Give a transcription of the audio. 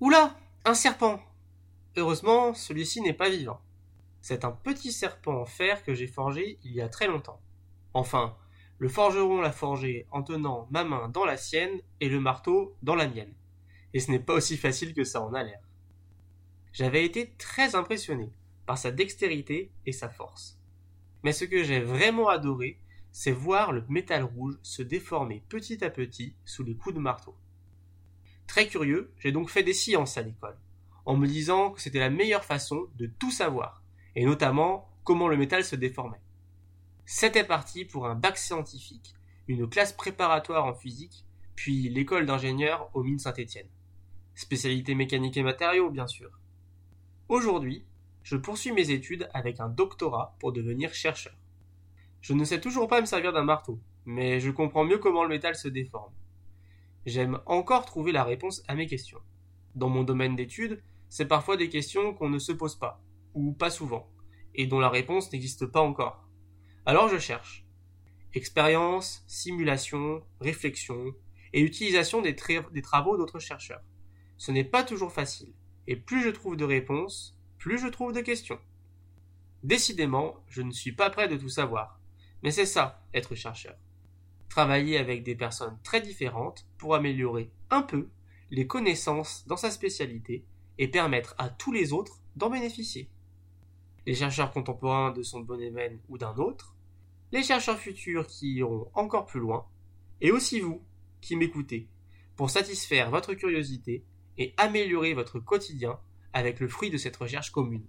Oula Un serpent Heureusement, celui-ci n'est pas vivant. C'est un petit serpent en fer que j'ai forgé il y a très longtemps. Enfin, le forgeron l'a forgé en tenant ma main dans la sienne et le marteau dans la mienne. Et ce n'est pas aussi facile que ça en a l'air. J'avais été très impressionné par sa dextérité et sa force. Mais ce que j'ai vraiment adoré, c'est voir le métal rouge se déformer petit à petit sous les coups de marteau. Très curieux, j'ai donc fait des sciences à l'école, en me disant que c'était la meilleure façon de tout savoir, et notamment comment le métal se déformait. C'était parti pour un bac scientifique, une classe préparatoire en physique, puis l'école d'ingénieur aux mines Saint-Étienne. Spécialité mécanique et matériaux, bien sûr. Aujourd'hui, je poursuis mes études avec un doctorat pour devenir chercheur. Je ne sais toujours pas me servir d'un marteau, mais je comprends mieux comment le métal se déforme. J'aime encore trouver la réponse à mes questions. Dans mon domaine d'études, c'est parfois des questions qu'on ne se pose pas, ou pas souvent, et dont la réponse n'existe pas encore. Alors je cherche. Expérience, simulation, réflexion, et utilisation des, des travaux d'autres chercheurs. Ce n'est pas toujours facile, et plus je trouve de réponses, plus je trouve de questions. Décidément, je ne suis pas prêt de tout savoir, mais c'est ça, être chercheur. Travailler avec des personnes très différentes pour améliorer un peu les connaissances dans sa spécialité et permettre à tous les autres d'en bénéficier. Les chercheurs contemporains de son domaine ou d'un autre, les chercheurs futurs qui iront encore plus loin, et aussi vous qui m'écoutez, pour satisfaire votre curiosité et améliorer votre quotidien avec le fruit de cette recherche commune.